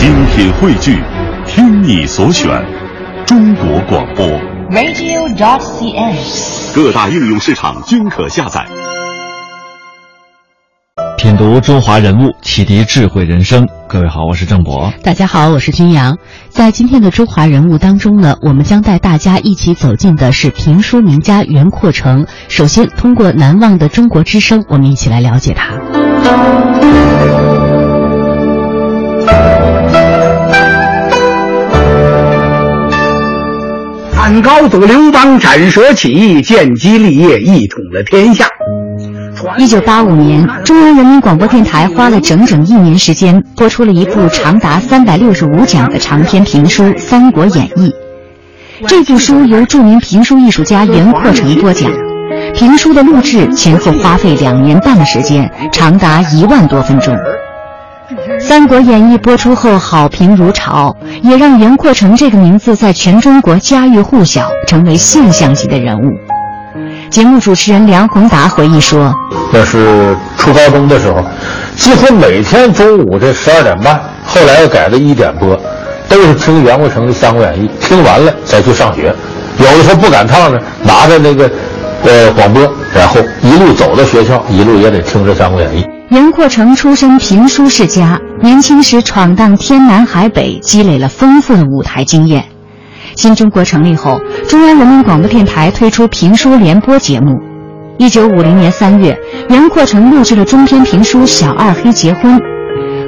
精品汇聚，听你所选，中国广播。radio.cn。各大应用市场均可下载。品读中华人物，启迪智慧人生。各位好，我是郑博。大家好，我是军阳。在今天的中华人物当中呢，我们将带大家一起走进的是评书名家袁阔成。首先，通过《难忘的中国之声》，我们一起来了解他。汉高祖刘邦斩蛇起义，建基立业，一统了天下。一九八五年，中央人民广播电台花了整整一年时间，播出了一部长达三百六十五讲的长篇评书《三国演义》。这部书由著名评书艺术家袁阔成播讲，评书的录制前后花费两年半的时间，长达一万多分钟。《三国演义》播出后好评如潮，也让袁阔成这个名字在全中国家喻户晓，成为现象级的人物。节目主持人梁宏达回忆说：“那是初高中的时候，几乎每天中午这十二点半，后来又改到一点播，都是听袁阔成的《三国演义》，听完了再去上学。有的时候不赶趟呢，拿着那个呃广播，然后一路走到学校，一路也得听着《三国演义》。”袁阔成出身评书世家，年轻时闯荡天南海北，积累了丰富的舞台经验。新中国成立后，中央人民广播电台推出评书联播节目。一九五零年三月，袁阔成录制了中篇评书《小二黑结婚》，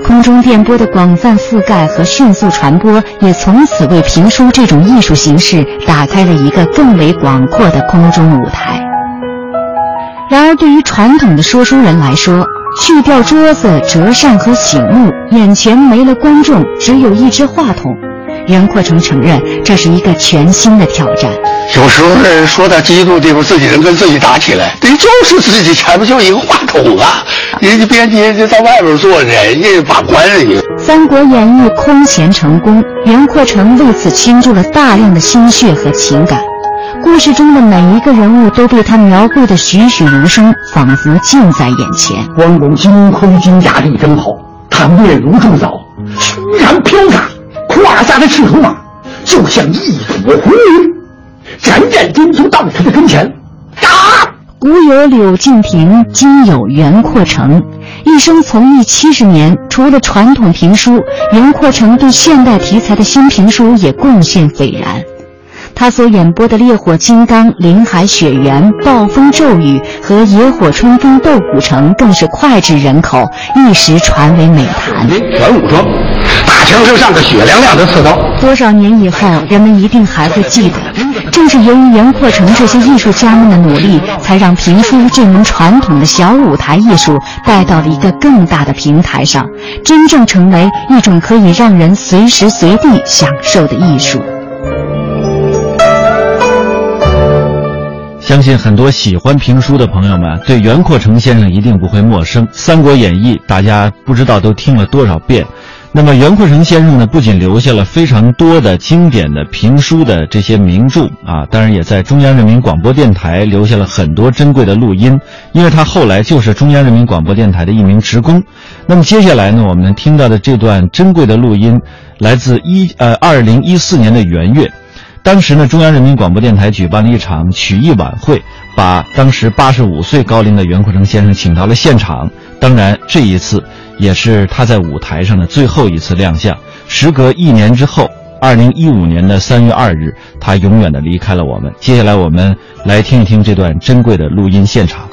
空中电波的广泛覆盖和迅速传播，也从此为评书这种艺术形式打开了一个更为广阔的空中舞台。然而，对于传统的说书人来说，去掉桌子、折扇和醒目，眼前没了观众，只有一只话筒。袁阔成承认，这是一个全新的挑战。有时候说到激动的地方，自己人跟自己打起来，人就是自己前面就一个话筒啊，人家编辑人家在外边坐着，人家把关人家。《三国演义》空前成功，袁阔成为此倾注了大量的心血和情感。故事中的每一个人物都被他描绘的栩栩如生，仿佛近在眼前。关公金盔金甲力争好，他面如重枣，突然飘洒，胯下的赤兔马就像一朵红云，斩斩钉就到他的跟前，打！古有柳敬亭，今有袁阔成。一生从艺七十年，除了传统评书，袁阔成对现代题材的新评书也贡献斐然。他所演播的《烈火金刚》《林海雪原》《暴风骤雨》和《野火春风斗古城》更是脍炙人口，一时传为美谈。全武装，大墙身上个雪亮亮的刺刀。多少年以后，人们一定还会记得，正是由于袁阔成这些艺术家们的努力，才让评书这门传统的小舞台艺术带到了一个更大的平台上，真正成为一种可以让人随时随地享受的艺术。相信很多喜欢评书的朋友们对袁阔成先生一定不会陌生，《三国演义》大家不知道都听了多少遍。那么袁阔成先生呢，不仅留下了非常多的经典的评书的这些名著啊，当然也在中央人民广播电台留下了很多珍贵的录音，因为他后来就是中央人民广播电台的一名职工。那么接下来呢，我们听到的这段珍贵的录音，来自一呃二零一四年的元月。当时呢，中央人民广播电台举办了一场曲艺晚会，把当时八十五岁高龄的袁阔成先生请到了现场。当然，这一次也是他在舞台上的最后一次亮相。时隔一年之后，二零一五年的三月二日，他永远的离开了我们。接下来，我们来听一听这段珍贵的录音现场。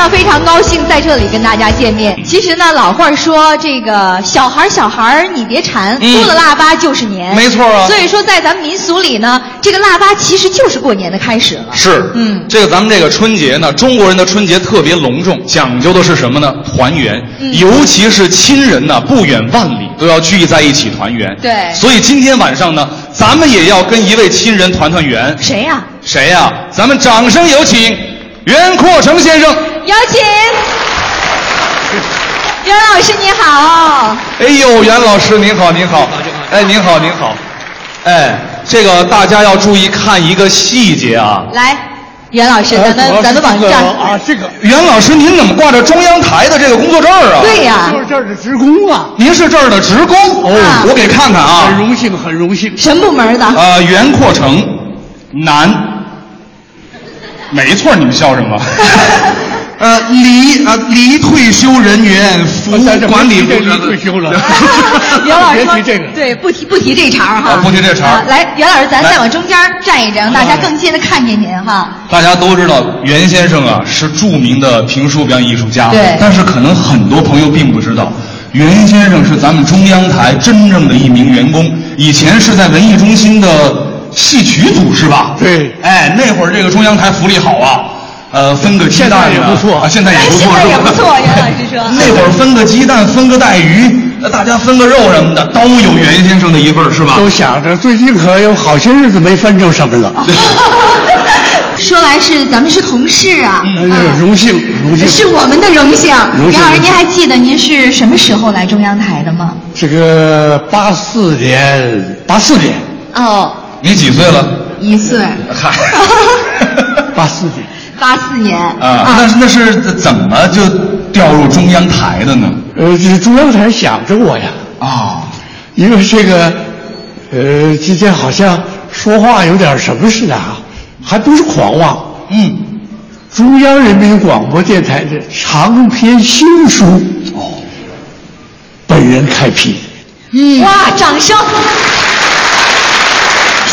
呢，非常高兴在这里跟大家见面。其实呢，老话说这个小孩儿小孩儿你别馋，过了腊八就是年。没错啊所以说，在咱们民俗里呢，这个腊八其实就是过年的开始了。是，嗯这个咱们这个春节呢，中国人的春节特别隆重，讲究的是什么呢？团圆，嗯尤其是亲人呢，不远万里都要聚在一起团圆。对所以今天晚上呢，咱们也要跟一位亲人团团圆。谁呀、谁呀、咱们掌声有请袁阔成先生。有请袁老师，你好。哎呦，袁老师您好，您好，哎，您好，您好，哎，这个大家要注意看一个细节啊，来，袁老师，咱们咱的网站啊，这个袁老师，您怎么挂着中央台的这个工作证啊？对呀，就是这儿的职工啊，您是这儿的职工哦我给看看啊很。荣幸，很荣幸。什么部门的？呃，袁阔成，男。没错，你们笑什么？呃，离啊离退休人员服务管理部这离退休了。袁老师说别提这个。对，不提不提这茬儿哈，啊不提这茬来，袁老师，咱再往中间站一站，让大家更近的看见您哈。大家都知道，袁先生啊是著名的评书表演艺术家，对。但是可能很多朋友并不知道，袁先生是咱们中央台真正的一名员工，以前是在文艺中心的戏曲组是吧？对。哎，那会儿这个中央台福利好啊，呃，分个鸡蛋啊现在也不错啊，现在也哎，不错，现在也不错，袁老师说。那会儿分个鸡蛋，分个带鱼，呃大家分个肉什么的，都有袁先生的一份儿是吧？都想着最近可有好些日子没分着什么了，说来是咱们是同事啊，嗯荣幸荣幸。是我们的荣幸。荣幸袁老师，您还记得您是什么时候来中央台的吗？这个八四年，八四年，哦，你几岁了？一岁，嗨，八四年，八四年啊，那是那是怎么就调入中央台的呢？呃，这中央台想着我呀，啊，因为这个，呃，今天好像说话有点什么似的啊，还不是狂妄。嗯，中央人民广播电台的长篇新书，哦，本人开辟。嗯，哇，掌声！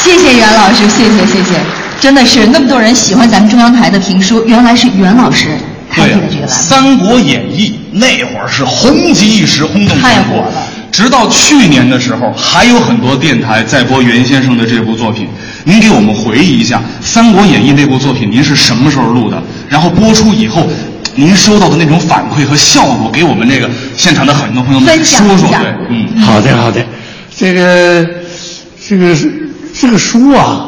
谢谢袁老师，谢谢谢谢，真的是那么多人喜欢咱们中央台的评书，原来是袁老师开对呀辟的这个栏目。《三国演义》那会儿是红极一时，轰动全国太火了。直到去年的时候，还有很多电台在播袁先生的这部作品。您给我们回忆一下《三国演义》那部作品，您是什么时候录的？然后播出以后，您收到的那种反馈和效果，给我们这个现场的很多朋友们说说对，嗯。好的，好的，这个，这个这个书啊，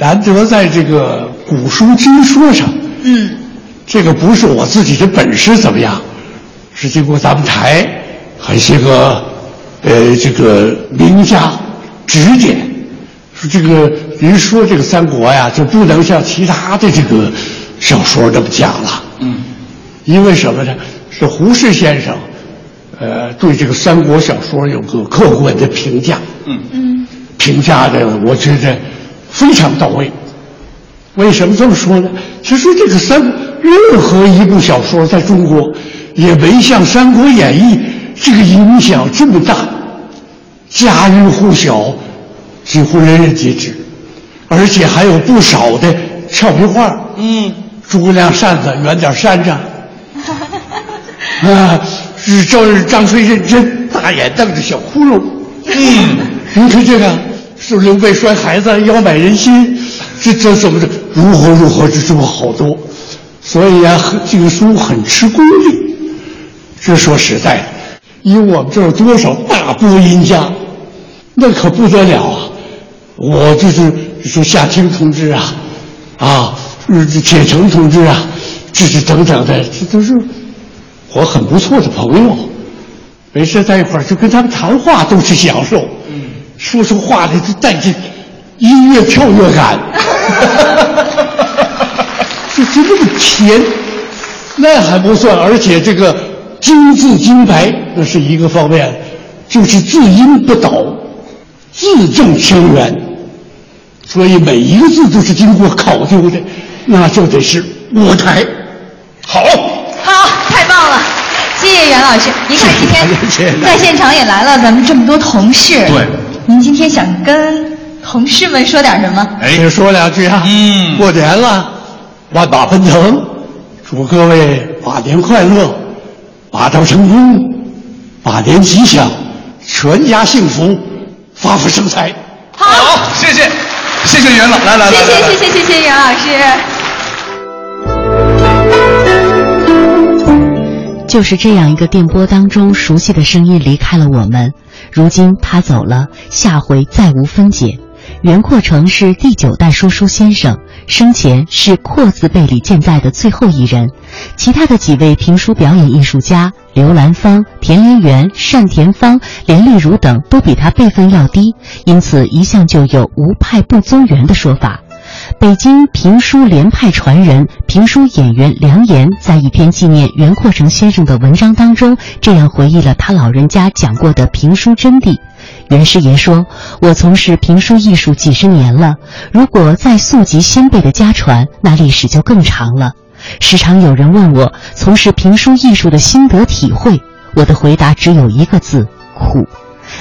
难得在这个古书今说上，嗯，这个不是我自己的本事怎么样，是经过咱们台很些个呃这个名家指点，说这个您说这个三国呀，就不能像其他的这个小说这么讲了，嗯，因为什么呢？是胡适先生，呃，对这个三国小说有个客观的评价，嗯。嗯，评价的我觉得非常到位。为什么这么说呢？其实这个三任何一部小说在中国也没像《三国演义》这个影响这么大，家喻户晓，几乎人人皆知，而且还有不少的俏皮话。嗯，诸葛亮扇子远点扇着，啊，是张张飞认真，大眼瞪着小窟窿。嗯，您看这个就是刘备摔孩子，要买人心，这这怎么的？如何如何？这这么好多，所以啊，这个书很吃功力。这说实在的，以我们这儿多少大播音家，那可不得了啊！我就是说夏青同志啊，啊，这铁成同志啊，这是等等的，这都是我很不错的朋友。没事在一块儿就跟他们谈话都是享受，说出话来就带着音乐跳跃感，就就那么甜，那还不算，而且这个金字金牌那是一个方面，就是字音不倒，字正腔圆，所以每一个字都是经过考究的，那就得是舞台。好，好，太棒了，谢谢袁老师。您看今天 在现场也来了咱们这么多同事，对，您今天想跟同事们说点什么？哎，说两句啊，嗯过年了，万马奔腾，祝各位马年快乐，马到成功，马年吉祥，全家幸福，发福生财。好，谢谢，谢谢袁老，来来来，谢谢谢谢谢谢袁老师。就是这样一个电波当中熟悉的声音离开了我们，如今他走了，下回再无分解。袁阔成是第九代说书先生，生前是“阔”字辈里健在的最后一人。其他的几位评书表演艺术家刘兰芳、田连元、单田芳、连丽如等都比他辈分要低，因此一向就有“无派不宗源”的说法。北京评书联派传人、评书演员梁岩在一篇纪念袁阔成先生的文章当中，这样回忆了他老人家讲过的评书真谛。袁师爷说：“我从事评书艺术几十年了，如果再溯及先辈的家传，那历史就更长了。时常有人问我从事评书艺术的心得体会，我的回答只有一个字：苦。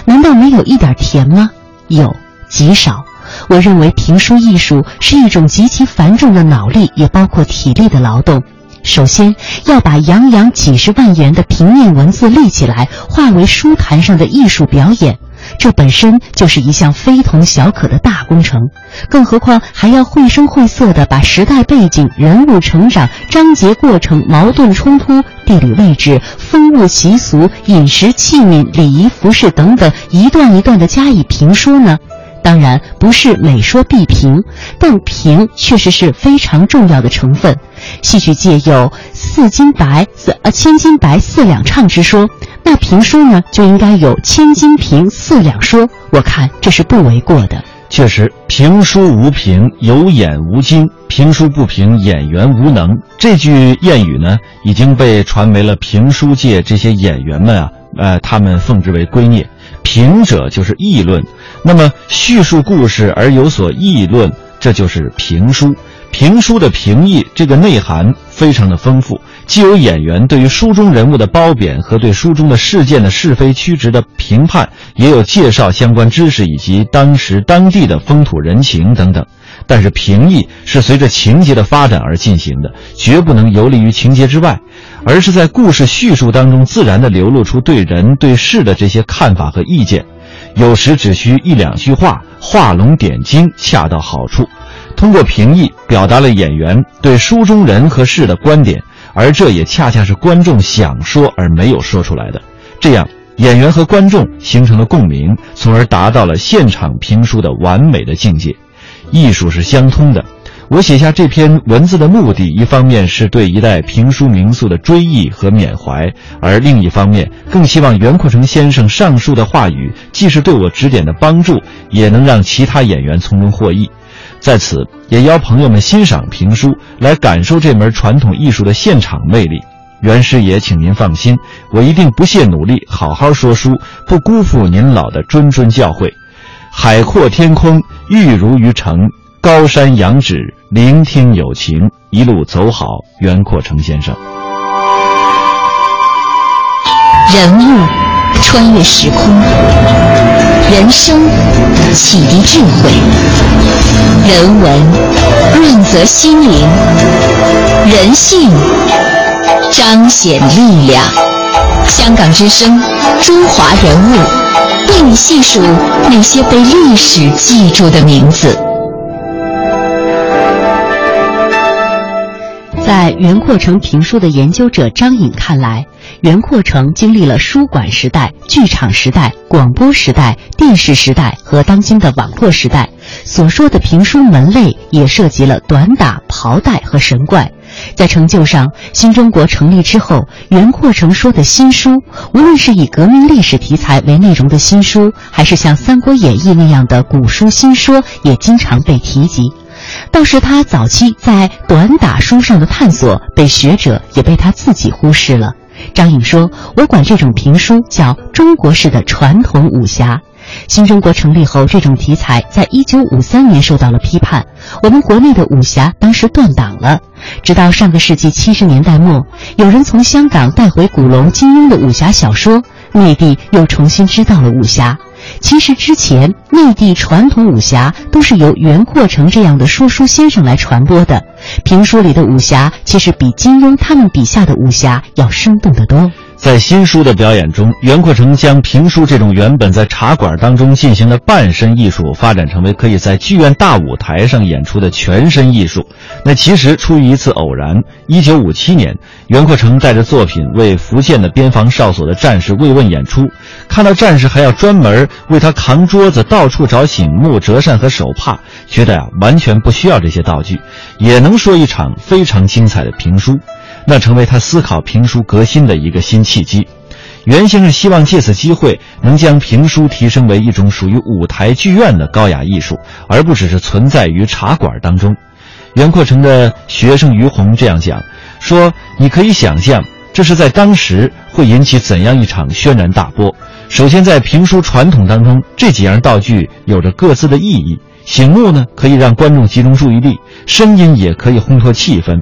难道没有一点甜吗？有，极少。”我认为评书艺术是一种极其繁重的脑力，也包括体力的劳动。首先要把洋洋几十万言的平面文字立起来，化为书坛上的艺术表演，这本身就是一项非同小可的大工程。更何况还要绘声绘色地把时代背景、人物成长、章节过程、矛盾冲突、地理位置、风物习俗、饮食器皿、礼仪服饰等等一段一段地加以评说呢？当然不是每说必评，但评确实是非常重要的成分。戏曲界有“四金白四呃千金白四两唱”之说，那评书呢就应该有“千金评四两说”。我看这是不为过的。确实，评书无评，有演无精；评书不评，演员无能。这句谚语呢，已经被传为了评书界这些演员们啊，呃，他们奉之为圭臬。评者就是议论，那么叙述故事而有所议论，这就是评书。评书的评议，这个内涵非常的丰富，既有演员对于书中人物的褒贬和对书中的事件的是非曲直的评判，也有介绍相关知识以及当时当地的风土人情等等。但是评议是随着情节的发展而进行的，绝不能游离于情节之外。而是在故事叙述当中自然地流露出对人对事的这些看法和意见，有时只需一两句话画龙点睛，恰到好处。通过评议表达了演员对书中人和事的观点，而这也恰恰是观众想说而没有说出来的。这样，演员和观众形成了共鸣，从而达到了现场评书的完美的境界。艺术是相通的。我写下这篇文字的目的，一方面是对一代评书名宿的追忆和缅怀，而另一方面更希望袁阔成先生上述的话语，既是对我指点的帮助，也能让其他演员从中获益。在此，也邀朋友们欣赏评书，来感受这门传统艺术的现场魅力。袁师爷，请您放心，我一定不懈努力，好好说书，不辜负您老的谆谆教诲。海阔天空，玉如于城。高山仰止，聆听友情，一路走好。袁阔成先生，人物穿越时空，人生启迪智慧，人文润泽心灵，人性彰显力量。香港之声，中华人物，为你细数那些被历史记住的名字。在袁阔成评书的研究者张颖看来，袁阔成经历了书馆时代、剧场时代、广播时代、电视时代和当今的网络时代。所说的评书门类也涉及了短打、袍带和神怪。在成就上，新中国成立之后，袁阔成说的新书，无论是以革命历史题材为内容的新书，还是像《三国演义》那样的古书新说，也经常被提及。倒是他早期在短打书上的探索，被学者也被他自己忽视了。张颖说：“我管这种评书叫中国式的传统武侠。新中国成立后，这种题材在一九五三年受到了批判。我们国内的武侠当时断档了。直到上个世纪七十年代末，有人从香港带回古龙、金庸的武侠小说，内地又重新知道了武侠。”其实之前内地传统武侠都是由袁阔成这样的说书先生来传播的，评书里的武侠其实比金庸他们笔下的武侠要生动得多。在新书的表演中，袁阔成将评书这种原本在茶馆当中进行的半身艺术，发展成为可以在剧院大舞台上演出的全身艺术。那其实出于一次偶然。一九五七年，袁阔成带着作品为福建的边防哨所的战士慰问演出，看到战士还要专门为他扛桌子，到处找醒目、折扇和手帕，觉得呀完全不需要这些道具，也能说一场非常精彩的评书。那成为他思考评书革新的一个新契机。袁先生希望借此机会，能将评书提升为一种属于舞台剧院的高雅艺术，而不只是存在于茶馆当中。袁阔成的学生于洪这样讲，说：“你可以想象，这是在当时会引起怎样一场轩然大波。首先，在评书传统当中，这几样道具有着各自的意义。醒目呢，可以让观众集中注意力；声音也可以烘托气氛。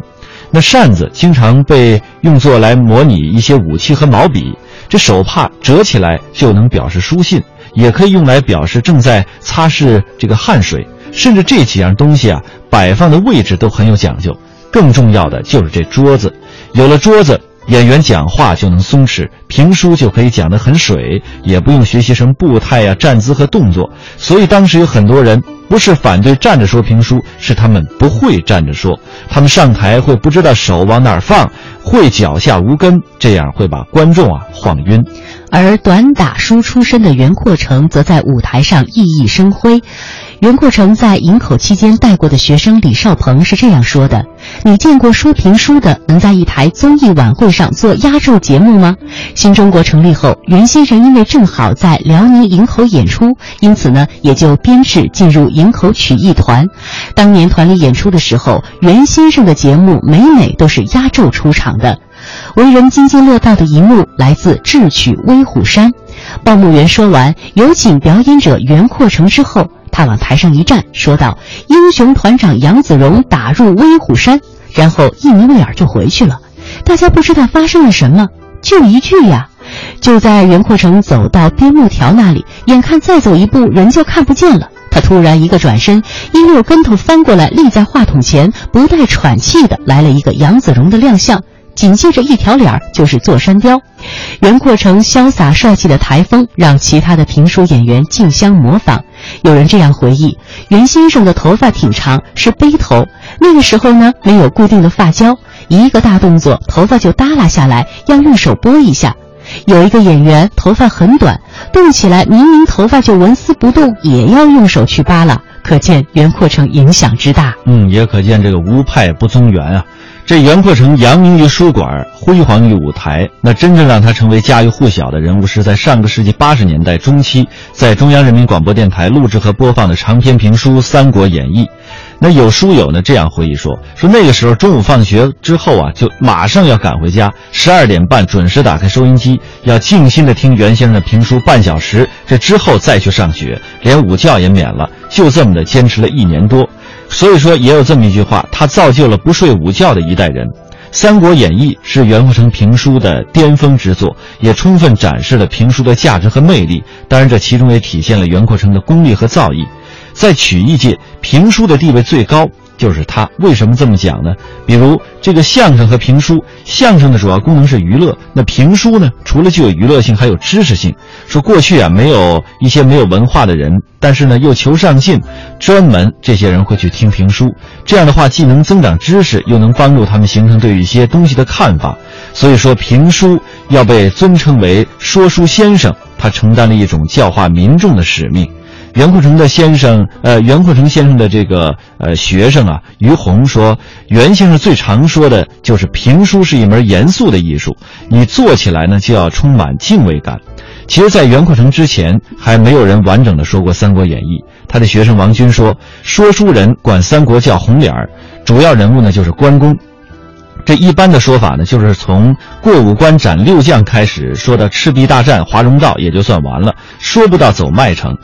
那扇子经常被用作来模拟一些武器和毛笔，这手帕折起来就能表示书信，也可以用来表示正在擦拭这个汗水。甚至这几样东西啊，摆放的位置都很有讲究。更重要的就是这桌子，有了桌子。演员讲话就能松弛，评书就可以讲得很水，也不用学习什么步态呀、站姿和动作。所以当时有很多人不是反对站着说评书，是他们不会站着说，他们上台会不知道手往哪儿放，会脚下无根，这样会把观众啊晃晕。而短打书出身的袁阔成则在舞台上熠熠生辉。袁阔成在营口期间带过的学生李少鹏是这样说的：“你见过说评书的能在一台综艺晚会上做压轴节目吗？”新中国成立后，袁先生因为正好在辽宁营口演出，因此呢也就编制进入营口曲艺团。当年团里演出的时候，袁先生的节目每每都是压轴出场的。为人津津乐道的一幕来自《智取威虎山》。报幕员说完有请表演者袁阔成之后。他往台上一站，说道：“英雄团长杨子荣打入威虎山。”然后一眯眯眼就回去了。大家不知道发生了什么，就一句呀。就在袁阔成走到边牧条那里，眼看再走一步人就看不见了，他突然一个转身，一溜跟头翻过来，立在话筒前，不带喘气的来了一个杨子荣的亮相。紧接着一条脸儿就是座山雕，袁阔成潇洒帅气的台风让其他的评书演员竞相模仿。有人这样回忆：袁先生的头发挺长，是背头。那个时候呢，没有固定的发胶，一个大动作，头发就耷拉下来，要用手拨一下。有一个演员头发很短，动起来明明头发就纹丝不动，也要用手去扒拉。可见袁阔成影响之大。嗯，也可见这个无派不宗元啊。这袁阔成扬名于书馆，辉煌于舞台。那真正让他成为家喻户晓的人物，是在上个世纪八十年代中期，在中央人民广播电台录制和播放的长篇评书《三国演义》。那有书友呢这样回忆说：说那个时候中午放学之后啊，就马上要赶回家，十二点半准时打开收音机，要静心的听袁先生的评书半小时。这之后再去上学，连午觉也免了。就这么的坚持了一年多。所以说，也有这么一句话，他造就了不睡午觉的一代人。《三国演义》是袁阔成评书的巅峰之作，也充分展示了评书的价值和魅力。当然，这其中也体现了袁阔成的功力和造诣。在曲艺界，评书的地位最高。就是他为什么这么讲呢？比如这个相声和评书，相声的主要功能是娱乐，那评书呢，除了具有娱乐性，还有知识性。说过去啊，没有一些没有文化的人，但是呢又求上进，专门这些人会去听评书。这样的话，既能增长知识，又能帮助他们形成对一些东西的看法。所以说，评书要被尊称为说书先生，他承担了一种教化民众的使命。袁阔成的先生，呃，袁阔成先生的这个呃学生啊，于洪说，袁先生最常说的就是评书是一门严肃的艺术，你做起来呢就要充满敬畏感。其实，在袁阔成之前，还没有人完整的说过《三国演义》。他的学生王军说，说书人管三国叫红脸儿，主要人物呢就是关公。这一般的说法呢，就是从过五关斩六将开始说到赤壁大战华容道，也就算完了，说不到走麦城。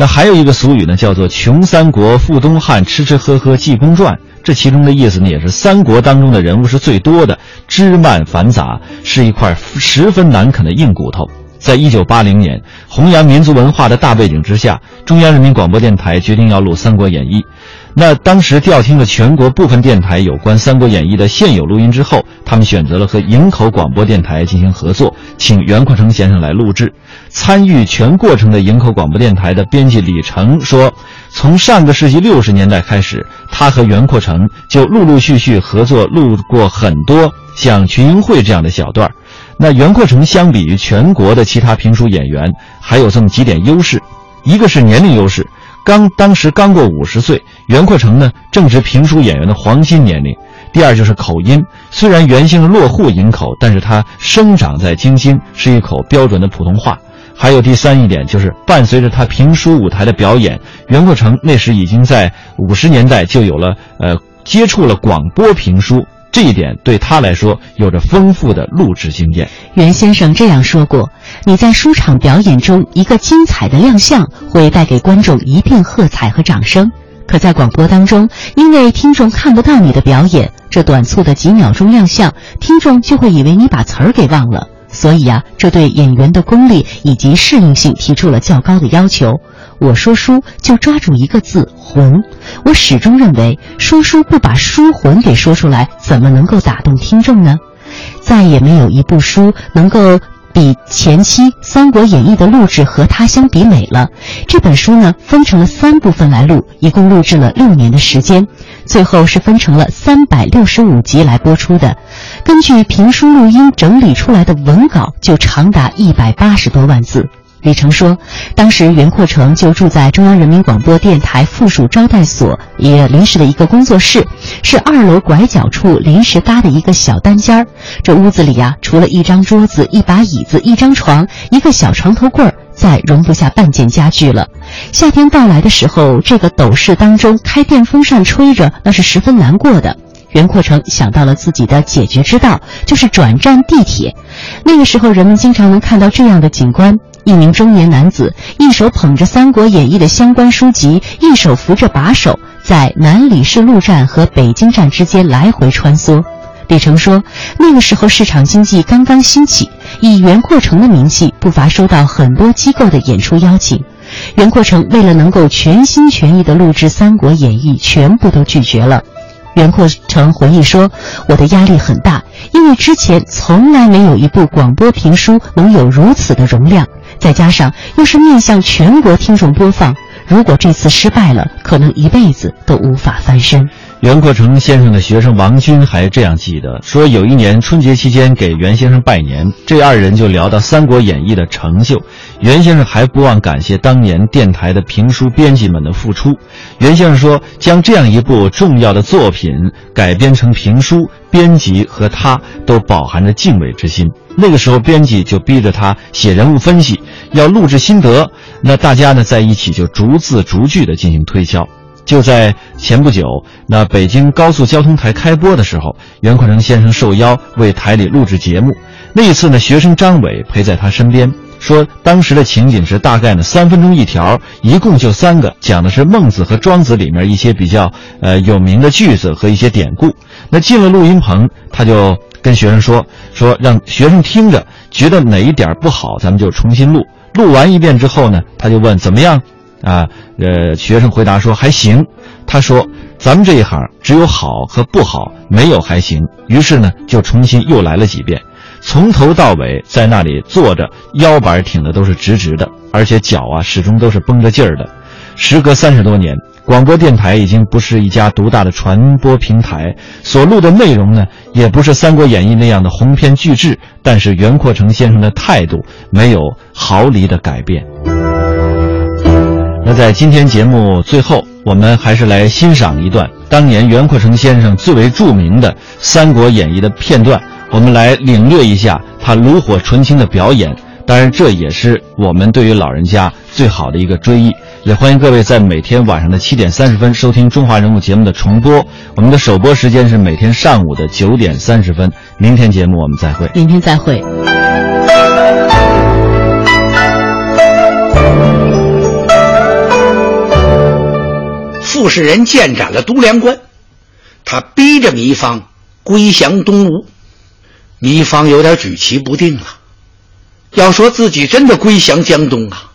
那还有一个俗语呢，叫做“穷三国，富东汉，吃吃喝喝济公传”。这其中的意思呢，也是三国当中的人物是最多的，枝蔓繁杂，是一块十分难啃的硬骨头。在一九八零年，弘扬民族文化的大背景之下，中央人民广播电台决定要录《三国演义》。那当时调听了全国部分电台有关《三国演义》的现有录音之后，他们选择了和营口广播电台进行合作，请袁阔成先生来录制。参与全过程的营口广播电台的编辑李成说：“从上个世纪六十年代开始，他和袁阔成就陆陆续续合作录过很多像群英会这样的小段那袁阔成相比于全国的其他评书演员，还有这么几点优势：一个是年龄优势。”刚当时刚过五十岁，袁阔成呢正值评书演员的黄金年龄。第二就是口音，虽然原姓落户营口，但是他生长在京津，是一口标准的普通话。还有第三一点，就是伴随着他评书舞台的表演，袁阔成那时已经在五十年代就有了呃接触了广播评书，这一点对他来说有着丰富的录制经验。袁先生这样说过：“你在书场表演中，一个精彩的亮相会带给观众一片喝彩和掌声；可在广播当中，因为听众看不到你的表演，这短促的几秒钟亮相，听众就会以为你把词儿给忘了。所以啊，这对演员的功力以及适应性提出了较高的要求。我说书就抓住一个字‘魂’，我始终认为说书不把书魂给说出来，怎么能够打动听众呢？再也没有一部书能够。”比前期《三国演义》的录制和它相比美了。这本书呢，分成了三部分来录，一共录制了六年的时间，最后是分成了三百六十五集来播出的。根据评书录音整理出来的文稿，就长达一百八十多万字。李成说，当时袁阔成就住在中央人民广播电台附属招待所也临时的一个工作室，是二楼拐角处临时搭的一个小单间儿。这屋子里呀，除了一张桌子、一把椅子、一张床、一个小床头柜儿，再容不下半件家具了。夏天到来的时候，这个斗室当中开电风扇吹着，那是十分难过的。袁阔成想到了自己的解决之道，就是转站地铁。那个时候，人们经常能看到这样的景观。一名中年男子，一手捧着《三国演义》的相关书籍，一手扶着把手，在南礼士路站和北京站之间来回穿梭。李成说：“那个时候市场经济刚刚兴起，以袁阔成的名气，不乏收到很多机构的演出邀请。袁阔成为了能够全心全意地录制《三国演义》，全部都拒绝了。”袁阔成回忆说：“我的压力很大，因为之前从来没有一部广播评书能有如此的容量。”再加上又是面向全国听众播放，如果这次失败了，可能一辈子都无法翻身。袁阔成先生的学生王军还这样记得说，有一年春节期间给袁先生拜年，这二人就聊到《三国演义》的成就。袁先生还不忘感谢当年电台的评书编辑们的付出。袁先生说，将这样一部重要的作品改编成评书，编辑和他都饱含着敬畏之心。那个时候，编辑就逼着他写人物分析，要录制心得。那大家呢，在一起就逐字逐句地进行推敲。就在前不久，那北京高速交通台开播的时候，袁阔成先生受邀为台里录制节目。那一次呢，学生张伟陪在他身边，说当时的情景是大概呢三分钟一条，一共就三个，讲的是孟子和庄子里面一些比较呃有名的句子和一些典故。那进了录音棚，他就。跟学生说说，让学生听着，觉得哪一点不好，咱们就重新录。录完一遍之后呢，他就问怎么样，啊，呃，学生回答说还行。他说，咱们这一行只有好和不好，没有还行。于是呢，就重新又来了几遍，从头到尾在那里坐着，腰板挺的都是直直的，而且脚啊始终都是绷着劲儿的。时隔三十多年。广播电台已经不是一家独大的传播平台，所录的内容呢，也不是《三国演义》那样的鸿篇巨制。但是袁阔成先生的态度没有毫厘的改变。那在今天节目最后，我们还是来欣赏一段当年袁阔成先生最为著名的《三国演义》的片段，我们来领略一下他炉火纯青的表演。当然，这也是我们对于老人家最好的一个追忆。也欢迎各位在每天晚上的七点三十分收听《中华人物》节目的重播。我们的首播时间是每天上午的九点三十分。明天节目我们再会。明天再会。傅士仁建斩了都梁关，他逼着糜芳归降东吴。糜芳有点举棋不定了，要说自己真的归降江东啊。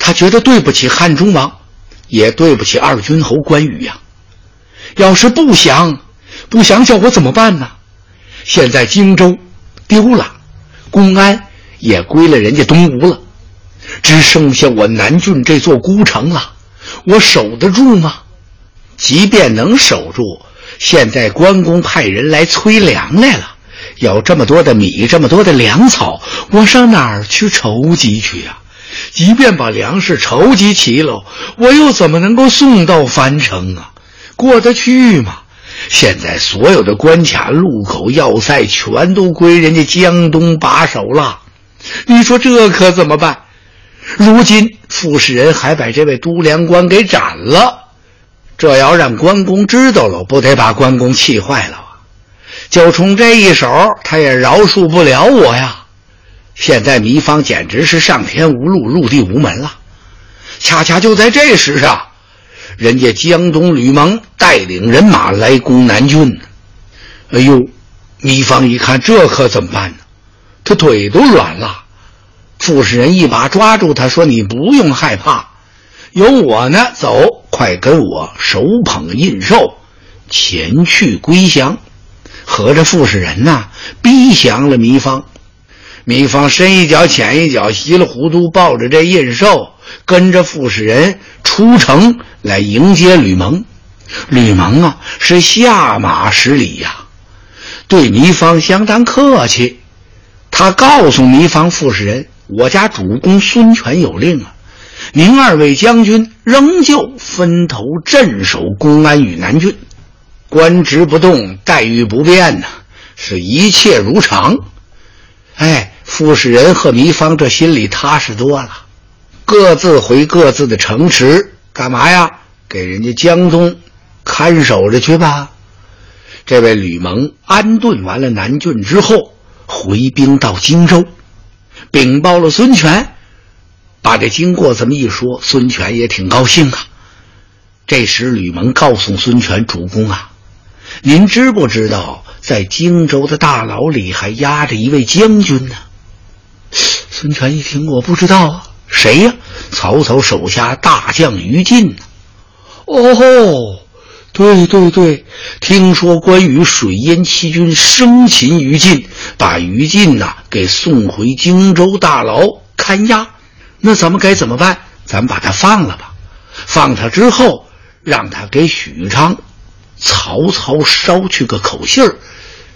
他觉得对不起汉中王，也对不起二军侯关羽呀。要是不降，不降叫我怎么办呢？现在荆州丢了，公安也归了人家东吴了，只剩下我南郡这座孤城了。我守得住吗？即便能守住，现在关公派人来催粮来了，有这么多的米，这么多的粮草，我上哪儿去筹集去呀？即便把粮食筹集齐了，我又怎么能够送到樊城啊？过得去吗？现在所有的关卡、路口、要塞全都归人家江东把守了，你说这可怎么办？如今傅士仁还把这位都梁关给斩了，这要让关公知道了，不得把关公气坏了啊！就冲这一手，他也饶恕不了我呀！现在糜芳简直是上天无路，入地无门了。恰恰就在这时啊，人家江东吕蒙带领人马来攻南郡。哎呦，糜芳一看，这可怎么办呢？他腿都软了。傅士仁一把抓住他，说：“你不用害怕，有我呢。走，快跟我手捧印绶，前去归降。”合着傅士仁呐，逼降了糜芳。糜芳深一脚浅一脚，稀里糊涂抱着这印绶，跟着傅士仁出城来迎接吕蒙。吕蒙啊，是下马施礼呀，对糜芳相当客气。他告诉糜芳、傅士仁：“我家主公孙权有令啊，您二位将军仍旧分头镇守公安与南郡，官职不动，待遇不变呢，是一切如常。”哎。傅士仁和糜芳这心里踏实多了，各自回各自的城池，干嘛呀？给人家江东看守着去吧。这位吕蒙安顿完了南郡之后，回兵到荆州，禀报了孙权，把这经过这么一说，孙权也挺高兴啊。这时吕蒙告诉孙权：“主公啊，您知不知道，在荆州的大牢里还压着一位将军呢？”孙权一听，我不知道啊，谁呀？曹操手下大将于禁。哦，对对对，听说关羽水淹七军，生擒于禁，把于禁呐给送回荆州大牢看押。那咱们该怎么办？咱们把他放了吧。放他之后，让他给许昌、曹操捎去个口信儿，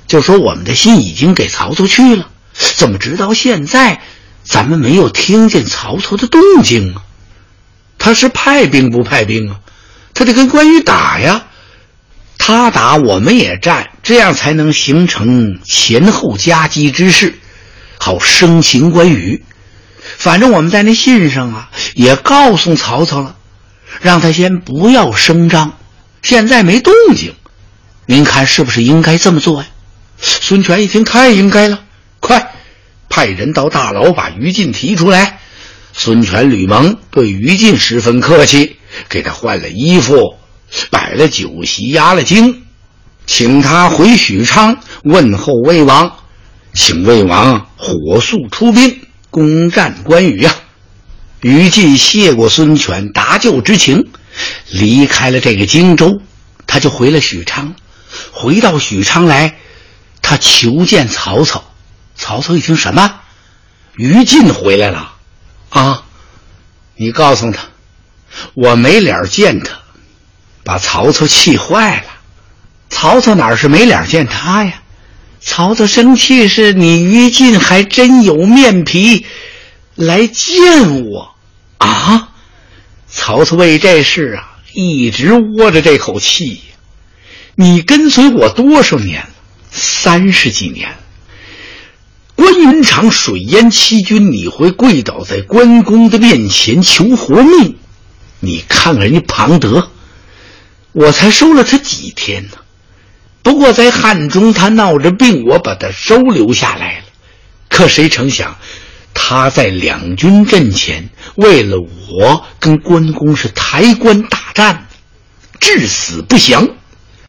就说我们的信已经给曹操去了。怎么直到现在？咱们没有听见曹操的动静啊，他是派兵不派兵啊？他得跟关羽打呀，他打我们也战，这样才能形成前后夹击之势，好生擒关羽。反正我们在那信上啊，也告诉曹操了，让他先不要声张。现在没动静，您看是不是应该这么做呀？孙权一听，太应该了，快！派人到大牢把于禁提出来。孙权、吕蒙对于禁十分客气，给他换了衣服，摆了酒席，压了惊，请他回许昌问候魏王，请魏王火速出兵攻占关羽呀。于禁谢过孙权搭救之情，离开了这个荆州，他就回了许昌。回到许昌来，他求见曹操。曹操一听什么，于禁回来了，啊，你告诉他，我没脸见他，把曹操气坏了。曹操哪是没脸见他呀？曹操生气是你于禁还真有面皮来见我啊！曹操为这事啊一直窝着这口气。你跟随我多少年了三十几年。关云长水淹七军，你会跪倒在关公的面前求活命？你看看人家庞德，我才收了他几天呢。不过在汉中，他闹着病，我把他收留下来了。可谁成想，他在两军阵前，为了我跟关公是抬棺大战，至死不降。